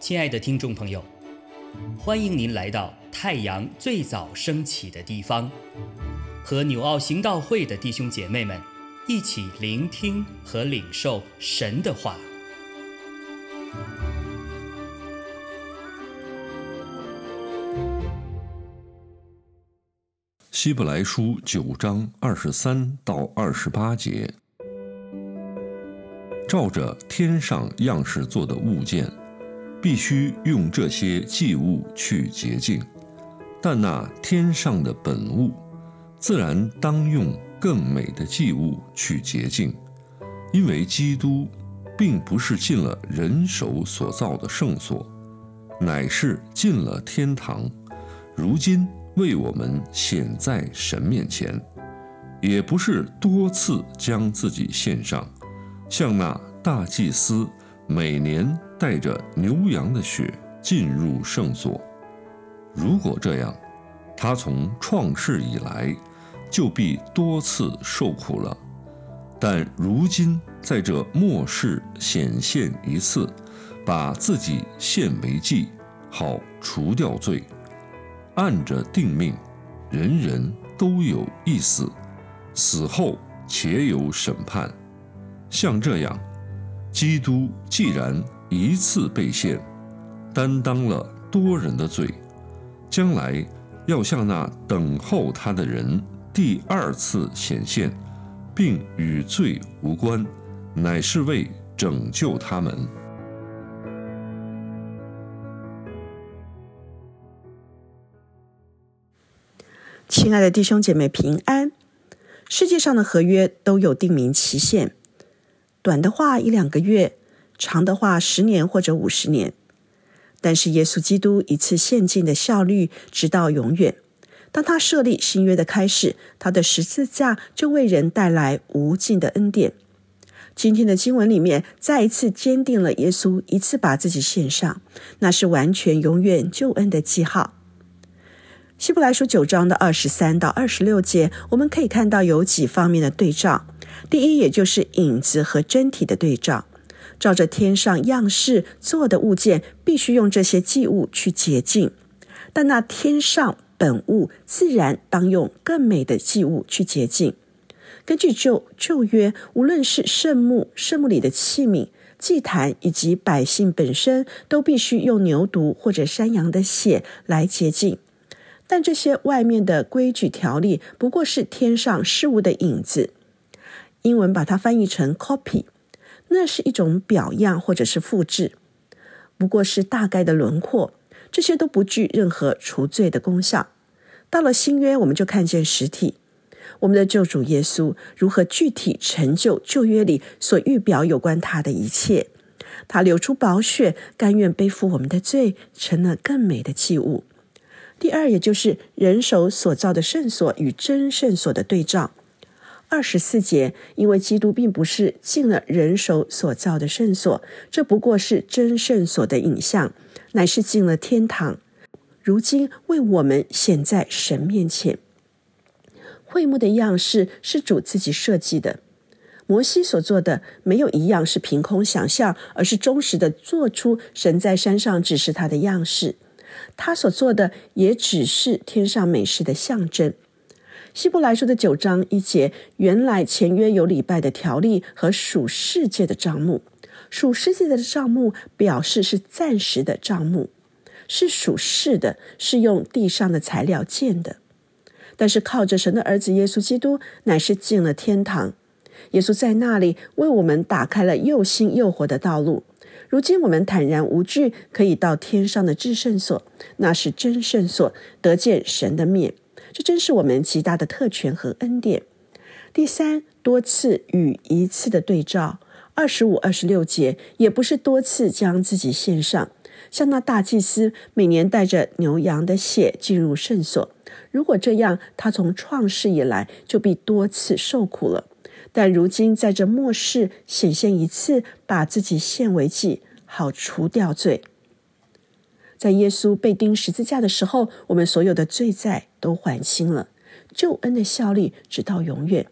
亲爱的听众朋友，欢迎您来到太阳最早升起的地方，和纽奥行道会的弟兄姐妹们一起聆听和领受神的话。希伯来书九章二十三到二十八节，照着天上样式做的物件。必须用这些祭物去洁净，但那天上的本物，自然当用更美的祭物去洁净，因为基督并不是进了人手所造的圣所，乃是进了天堂，如今为我们显在神面前，也不是多次将自己献上，像那大祭司每年。带着牛羊的血进入圣所，如果这样，他从创世以来就必多次受苦了。但如今在这末世显现一次，把自己献为祭，好除掉罪，按着定命，人人都有一死，死后且有审判。像这样，基督既然。一次被献，担当了多人的罪，将来要向那等候他的人第二次显现，并与罪无关，乃是为拯救他们。亲爱的弟兄姐妹，平安！世界上的合约都有定名期限，短的话一两个月。长的话，十年或者五十年，但是耶稣基督一次献祭的效率直到永远。当他设立新约的开始，他的十字架就为人带来无尽的恩典。今天的经文里面再一次坚定了耶稣一次把自己献上，那是完全永远救恩的记号。希伯来书九章的二十三到二十六节，我们可以看到有几方面的对照。第一，也就是影子和真体的对照。照着天上样式做的物件，必须用这些祭物去洁净；但那天上本物，自然当用更美的祭物去洁净。根据旧旧约，无论是圣墓、圣墓里的器皿、祭坛，以及百姓本身，都必须用牛犊或者山羊的血来洁净。但这些外面的规矩条例，不过是天上事物的影子。英文把它翻译成 copy。那是一种表样或者是复制，不过是大概的轮廓，这些都不具任何除罪的功效。到了新约，我们就看见实体，我们的救主耶稣如何具体成就旧约里所预表有关他的一切。他流出宝血，甘愿背负我们的罪，成了更美的器物。第二，也就是人手所造的圣所与真圣所的对照。二十四节，因为基督并不是进了人手所造的圣所，这不过是真圣所的影像，乃是进了天堂。如今为我们显在神面前。会幕的样式是主自己设计的，摩西所做的没有一样是凭空想象，而是忠实的做出神在山上指示他的样式。他所做的也只是天上美事的象征。希伯来书的九章一节，原来前约有礼拜的条例和属世界的账目，属世界的账目表示是暂时的账目，是属世的，是用地上的材料建的。但是靠着神的儿子耶稣基督，乃是进了天堂。耶稣在那里为我们打开了又新又活的道路。如今我们坦然无惧，可以到天上的至圣所，那是真圣所，得见神的面。这真是我们极大的特权和恩典。第三，多次与一次的对照，二十五、二十六节也不是多次将自己献上，像那大祭司每年带着牛羊的血进入圣所。如果这样，他从创世以来就必多次受苦了。但如今在这末世显现一次，把自己献为祭，好除掉罪。在耶稣被钉十字架的时候，我们所有的罪债都还清了，救恩的效力直到永远，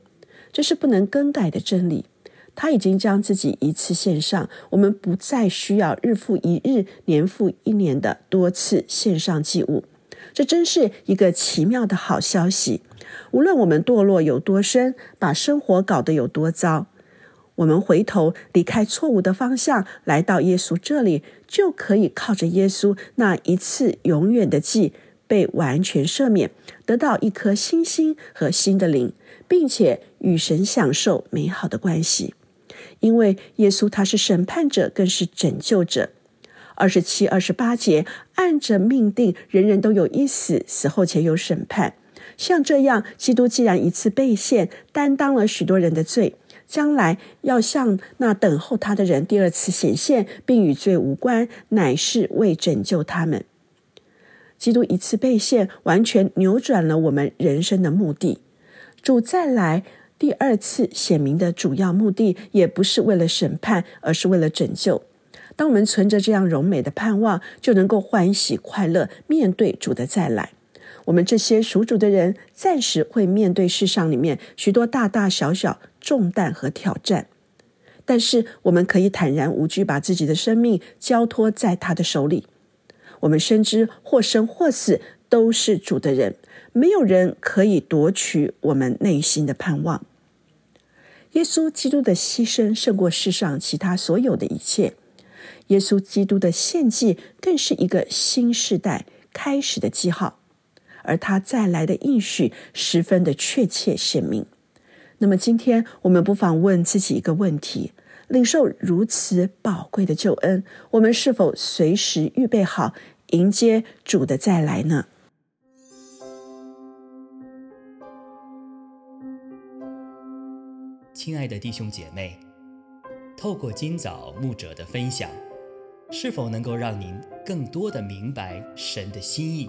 这是不能更改的真理。他已经将自己一次献上，我们不再需要日复一日、年复一年的多次献上祭物。这真是一个奇妙的好消息。无论我们堕落有多深，把生活搞得有多糟，我们回头离开错误的方向，来到耶稣这里，就可以靠着耶稣那一次永远的祭，被完全赦免，得到一颗新心和新的灵，并且与神享受美好的关系。因为耶稣他是审判者，更是拯救者。二十七、二十八节，按着命定，人人都有一死，死后且有审判。像这样，基督既然一次被献，担当了许多人的罪，将来要向那等候他的人第二次显现，并与罪无关，乃是为拯救他们。基督一次被献，完全扭转了我们人生的目的。主再来第二次显明的主要目的，也不是为了审判，而是为了拯救。当我们存着这样柔美的盼望，就能够欢喜快乐面对主的再来。我们这些属主的人，暂时会面对世上里面许多大大小小重担和挑战，但是我们可以坦然无惧，把自己的生命交托在他的手里。我们深知或生或死都是主的人，没有人可以夺取我们内心的盼望。耶稣基督的牺牲胜过世上其他所有的一切。耶稣基督的献祭更是一个新时代开始的记号，而他再来的应许十分的确切显明。那么，今天我们不妨问自己一个问题：领受如此宝贵的救恩，我们是否随时预备好迎接主的再来呢？亲爱的弟兄姐妹，透过今早牧者的分享。是否能够让您更多的明白神的心意，